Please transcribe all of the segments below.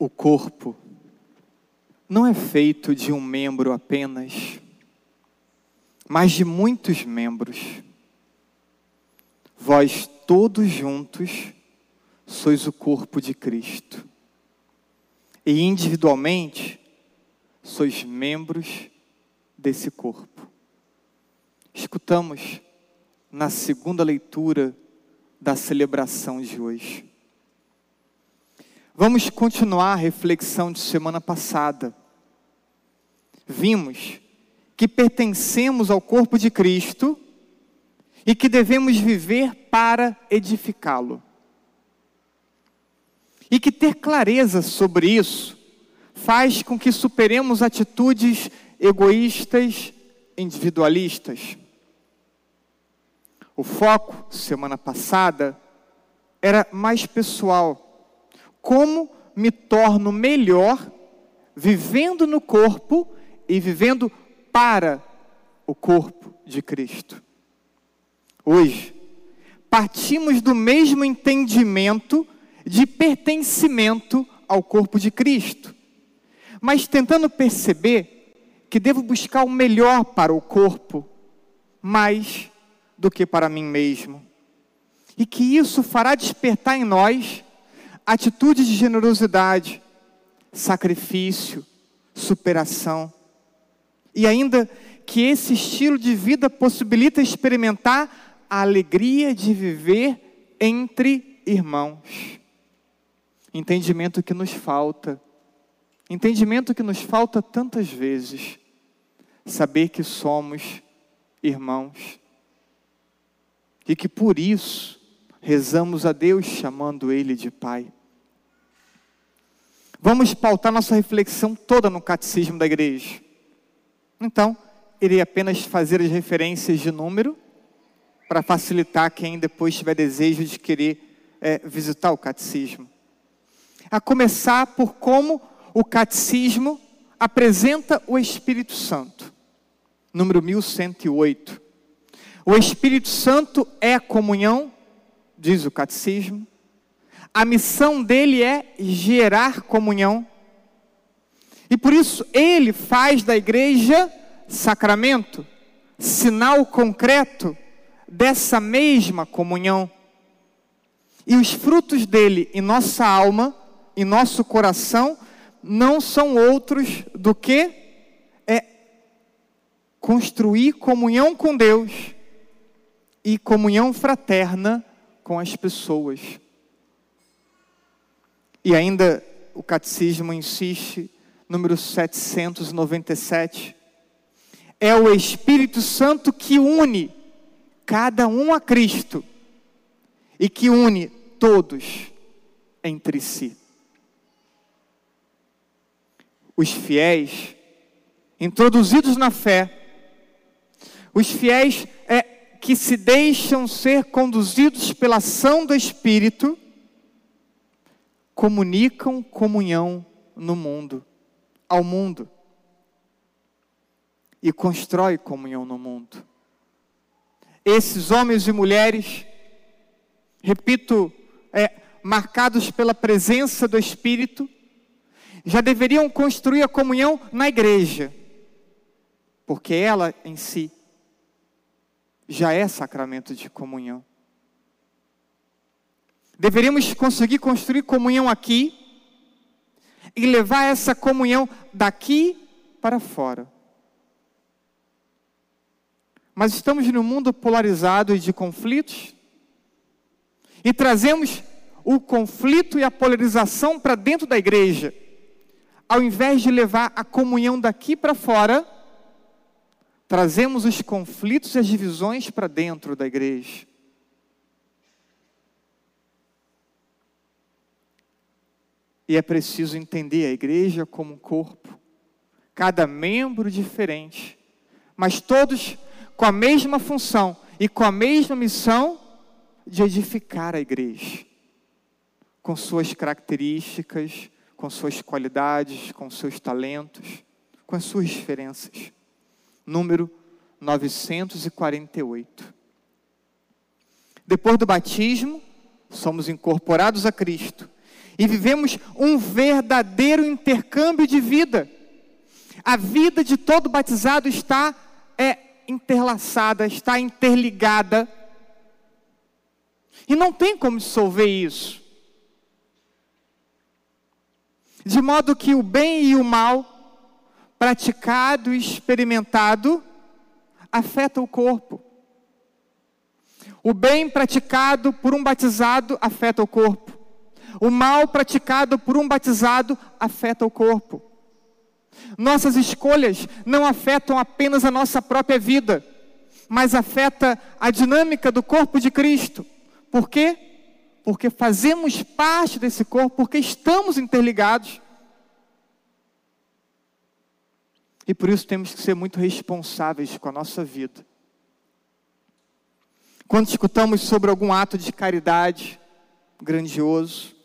O corpo não é feito de um membro apenas, mas de muitos membros. Vós todos juntos sois o corpo de Cristo. E individualmente sois membros desse corpo. Escutamos na segunda leitura da celebração de hoje. Vamos continuar a reflexão de semana passada. Vimos que pertencemos ao corpo de Cristo e que devemos viver para edificá-lo. E que ter clareza sobre isso faz com que superemos atitudes egoístas, individualistas. O foco, semana passada, era mais pessoal como me torno melhor vivendo no corpo e vivendo para o corpo de Cristo. Hoje, partimos do mesmo entendimento de pertencimento ao corpo de Cristo, mas tentando perceber que devo buscar o melhor para o corpo mais do que para mim mesmo, e que isso fará despertar em nós atitude de generosidade, sacrifício, superação. E ainda que esse estilo de vida possibilita experimentar a alegria de viver entre irmãos. Entendimento que nos falta. Entendimento que nos falta tantas vezes. Saber que somos irmãos. E que por isso rezamos a Deus chamando Ele de Pai. Vamos pautar nossa reflexão toda no catecismo da igreja. Então, irei apenas fazer as referências de número, para facilitar quem depois tiver desejo de querer é, visitar o catecismo. A começar por como o catecismo apresenta o Espírito Santo. Número 1108. O Espírito Santo é a comunhão, diz o catecismo, a missão dele é gerar comunhão. E por isso ele faz da igreja sacramento, sinal concreto dessa mesma comunhão. E os frutos dele em nossa alma, em nosso coração, não são outros do que é construir comunhão com Deus e comunhão fraterna com as pessoas. E ainda o catecismo insiste, número 797, é o Espírito Santo que une cada um a Cristo e que une todos entre si. Os fiéis, introduzidos na fé, os fiéis é, que se deixam ser conduzidos pela ação do Espírito, comunicam comunhão no mundo, ao mundo. E constrói comunhão no mundo. Esses homens e mulheres, repito, é, marcados pela presença do Espírito, já deveriam construir a comunhão na igreja, porque ela em si já é sacramento de comunhão. Deveríamos conseguir construir comunhão aqui e levar essa comunhão daqui para fora. Mas estamos num mundo polarizado e de conflitos e trazemos o conflito e a polarização para dentro da igreja, ao invés de levar a comunhão daqui para fora, trazemos os conflitos e as divisões para dentro da igreja. E é preciso entender a igreja como um corpo, cada membro diferente, mas todos com a mesma função e com a mesma missão de edificar a igreja, com suas características, com suas qualidades, com seus talentos, com as suas diferenças. Número 948. Depois do batismo, somos incorporados a Cristo e vivemos um verdadeiro intercâmbio de vida. A vida de todo batizado está é interlaçada, está interligada. E não tem como dissolver isso. De modo que o bem e o mal, praticado e experimentado, afeta o corpo. O bem praticado por um batizado afeta o corpo. O mal praticado por um batizado afeta o corpo. Nossas escolhas não afetam apenas a nossa própria vida, mas afeta a dinâmica do corpo de Cristo. Por quê? Porque fazemos parte desse corpo, porque estamos interligados. E por isso temos que ser muito responsáveis com a nossa vida. Quando escutamos sobre algum ato de caridade grandioso,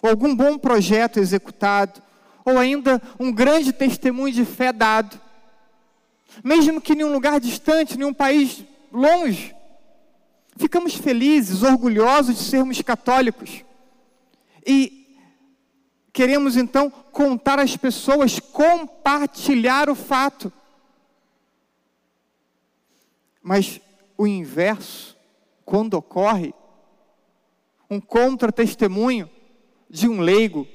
ou algum bom projeto executado, ou ainda um grande testemunho de fé dado, mesmo que em um lugar distante, em um país longe, ficamos felizes, orgulhosos de sermos católicos e queremos então contar às pessoas, compartilhar o fato. Mas o inverso, quando ocorre, um contra-testemunho de um leigo,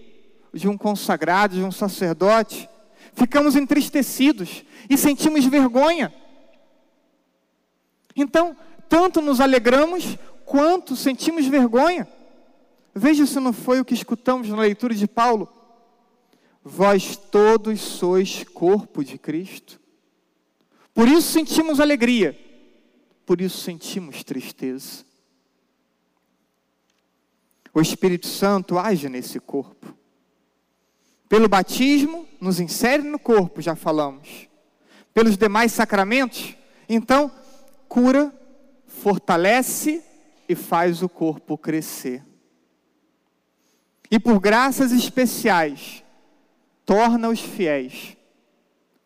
de um consagrado, de um sacerdote, ficamos entristecidos e sentimos vergonha. Então, tanto nos alegramos quanto sentimos vergonha. Veja se não foi o que escutamos na leitura de Paulo. Vós todos sois corpo de Cristo. Por isso sentimos alegria, por isso sentimos tristeza. O Espírito Santo age nesse corpo. Pelo batismo, nos insere no corpo, já falamos. Pelos demais sacramentos, então, cura, fortalece e faz o corpo crescer. E por graças especiais, torna os fiéis,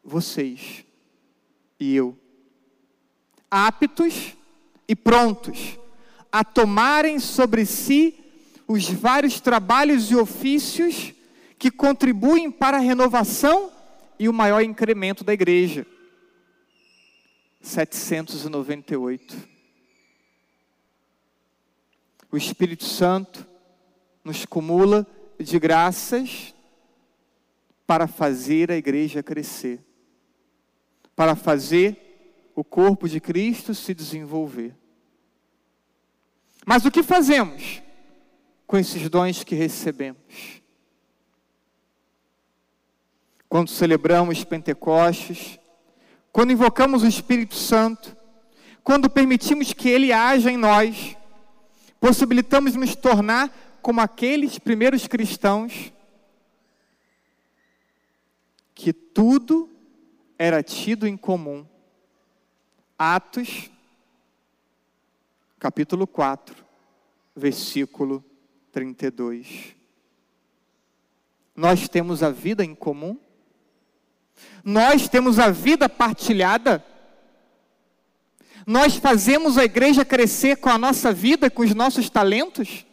vocês e eu, aptos e prontos a tomarem sobre si os vários trabalhos e ofícios que contribuem para a renovação e o maior incremento da igreja. 798. O Espírito Santo nos cumula de graças para fazer a igreja crescer, para fazer o corpo de Cristo se desenvolver. Mas o que fazemos? com esses dons que recebemos. Quando celebramos Pentecostes, quando invocamos o Espírito Santo, quando permitimos que Ele haja em nós, possibilitamos nos tornar como aqueles primeiros cristãos que tudo era tido em comum. Atos, capítulo 4, versículo 32. Nós temos a vida em comum? Nós temos a vida partilhada? Nós fazemos a igreja crescer com a nossa vida, com os nossos talentos?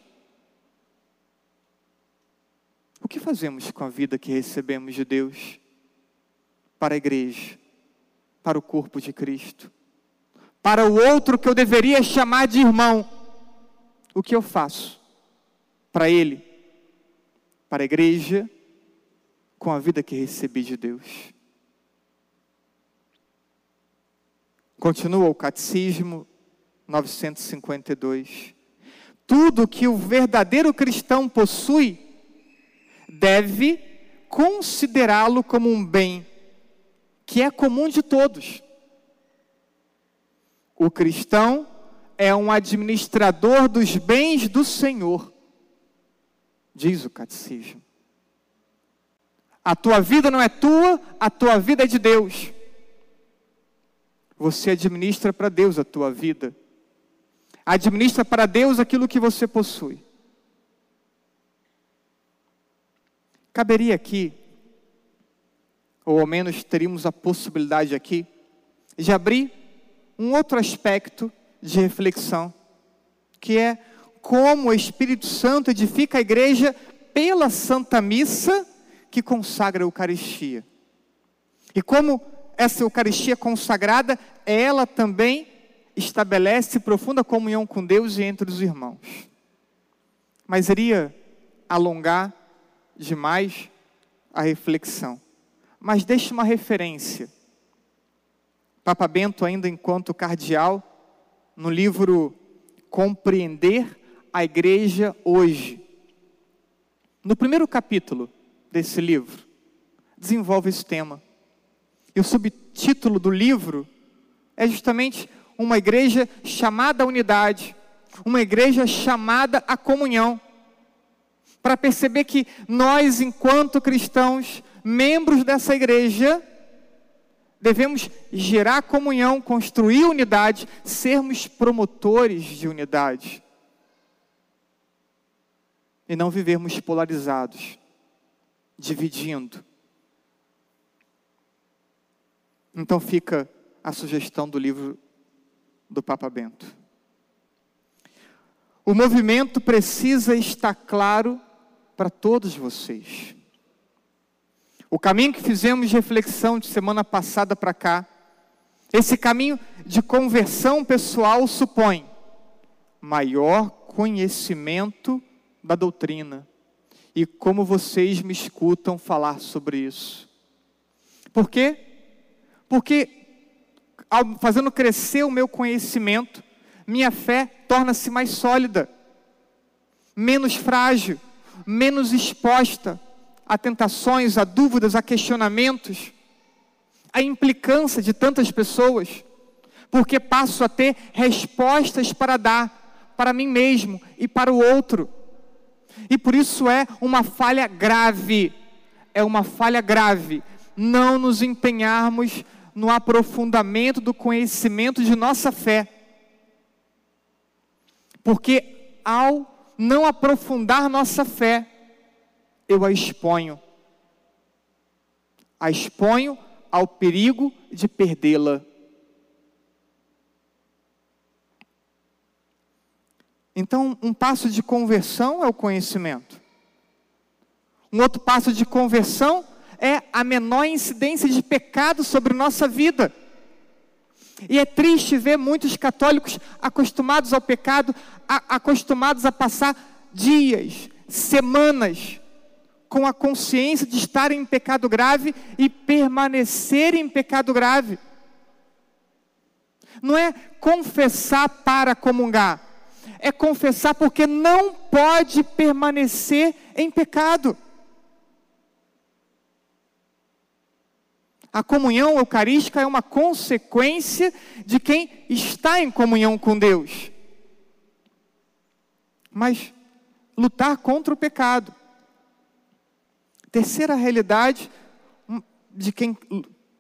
O que fazemos com a vida que recebemos de Deus para a igreja, para o corpo de Cristo, para o outro que eu deveria chamar de irmão? O que eu faço? para Ele, para a igreja, com a vida que recebi de Deus. Continua o Catecismo 952. Tudo que o verdadeiro cristão possui deve considerá-lo como um bem que é comum de todos. O cristão é um administrador dos bens do Senhor diz o catecismo. A tua vida não é tua, a tua vida é de Deus. Você administra para Deus a tua vida. Administra para Deus aquilo que você possui. Caberia aqui, ou ao menos teríamos a possibilidade aqui, de abrir um outro aspecto de reflexão, que é como o Espírito Santo edifica a igreja pela Santa Missa que consagra a Eucaristia. E como essa Eucaristia consagrada, ela também estabelece profunda comunhão com Deus e entre os irmãos. Mas iria alongar demais a reflexão. Mas deixe uma referência. Papa Bento, ainda enquanto cardeal, no livro Compreender a Igreja Hoje. No primeiro capítulo desse livro, desenvolve esse tema. E o subtítulo do livro é justamente uma igreja chamada à unidade, uma igreja chamada à comunhão. Para perceber que nós, enquanto cristãos, membros dessa igreja, devemos gerar comunhão, construir unidade, sermos promotores de unidade. E não vivermos polarizados, dividindo, Então fica a sugestão do livro do Papa Bento. O movimento precisa estar claro para todos vocês. O caminho que fizemos de reflexão de semana passada para cá, esse caminho de conversão pessoal supõe maior conhecimento da doutrina. E como vocês me escutam falar sobre isso. Por quê? Porque, fazendo crescer o meu conhecimento, minha fé torna-se mais sólida, menos frágil, menos exposta a tentações, a dúvidas, a questionamentos, a implicância de tantas pessoas, porque passo a ter respostas para dar para mim mesmo e para o outro. E por isso é uma falha grave, é uma falha grave não nos empenharmos no aprofundamento do conhecimento de nossa fé. Porque ao não aprofundar nossa fé, eu a exponho. A exponho ao perigo de perdê-la. Então, um passo de conversão é o conhecimento. Um outro passo de conversão é a menor incidência de pecado sobre nossa vida. E é triste ver muitos católicos acostumados ao pecado, a, acostumados a passar dias, semanas, com a consciência de estar em pecado grave e permanecer em pecado grave. Não é confessar para comungar, é confessar porque não pode permanecer em pecado. A comunhão eucarística é uma consequência de quem está em comunhão com Deus. Mas lutar contra o pecado. Terceira realidade de quem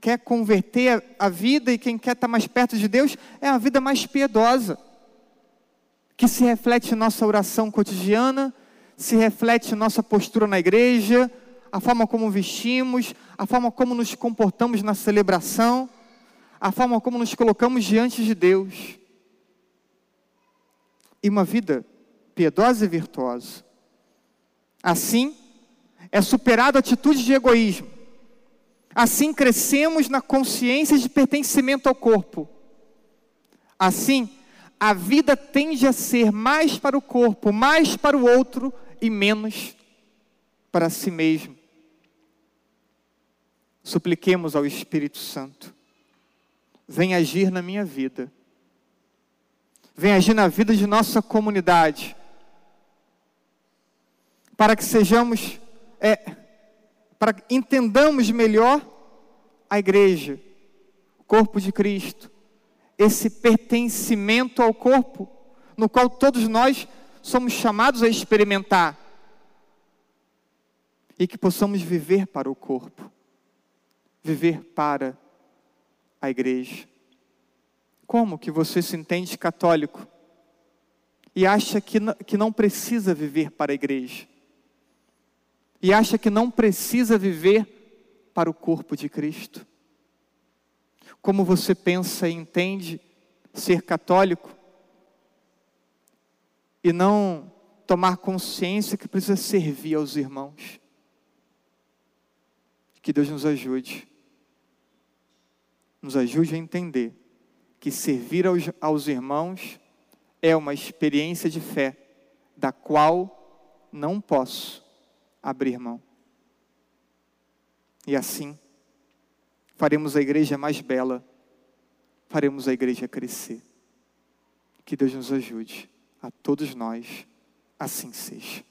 quer converter a vida e quem quer estar mais perto de Deus é a vida mais piedosa, que se reflete em nossa oração cotidiana, se reflete em nossa postura na igreja, a forma como vestimos, a forma como nos comportamos na celebração, a forma como nos colocamos diante de Deus. E uma vida piedosa e virtuosa. Assim, é superada a atitude de egoísmo. Assim, crescemos na consciência de pertencimento ao corpo. Assim, a vida tende a ser mais para o corpo, mais para o outro e menos para si mesmo supliquemos ao Espírito Santo: vem agir na minha vida, vem agir na vida de nossa comunidade, para que sejamos, é, para que entendamos melhor a igreja, o corpo de Cristo, esse pertencimento ao corpo, no qual todos nós somos chamados a experimentar, e que possamos viver para o corpo viver para a igreja. Como que você se entende católico e acha que que não precisa viver para a igreja? E acha que não precisa viver para o corpo de Cristo? Como você pensa e entende ser católico e não tomar consciência que precisa servir aos irmãos. Que Deus nos ajude. Nos ajude a entender que servir aos, aos irmãos é uma experiência de fé da qual não posso abrir mão. E assim, faremos a igreja mais bela, faremos a igreja crescer. Que Deus nos ajude, a todos nós, assim seja.